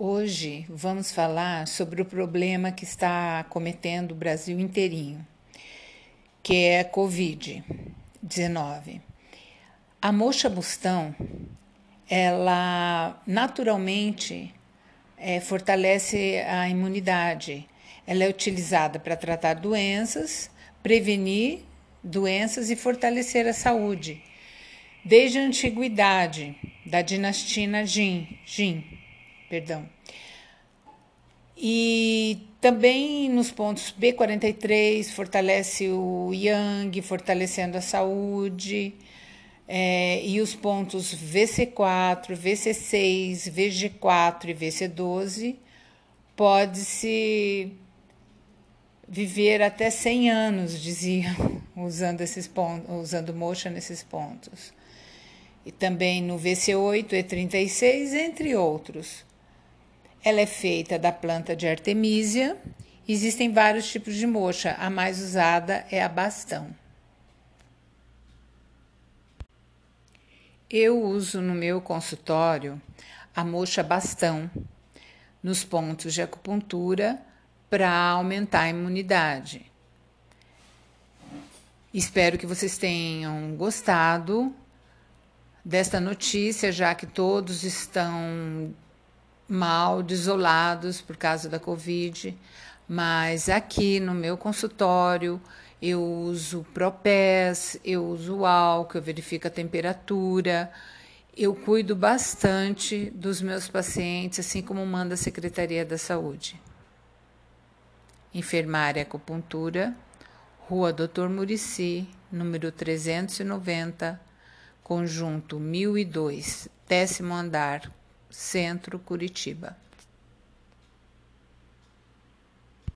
Hoje vamos falar sobre o problema que está cometendo o Brasil inteirinho, que é a Covid-19. A moxa bustão, ela naturalmente é, fortalece a imunidade. Ela é utilizada para tratar doenças, prevenir doenças e fortalecer a saúde. Desde a antiguidade, da dinastia Jin, Jin perdão. E também nos pontos B43 fortalece o yang, fortalecendo a saúde. É, e os pontos VC4, VC6, VG4 e VC12 pode-se viver até 100 anos, diziam, usando esses pontos, usando mocha nesses pontos. E também no VC8 e 36, entre outros. Ela é feita da planta de artemisia. Existem vários tipos de moxa, a mais usada é a bastão. Eu uso no meu consultório a moxa bastão nos pontos de acupuntura para aumentar a imunidade. Espero que vocês tenham gostado desta notícia, já que todos estão mal, desolados por causa da Covid, mas aqui no meu consultório eu uso Propés, eu uso álcool, eu verifico a temperatura, eu cuido bastante dos meus pacientes, assim como manda a Secretaria da Saúde. Enfermária Acupuntura, Rua Doutor Murici, número 390, conjunto 1002, décimo andar, Centro Curitiba.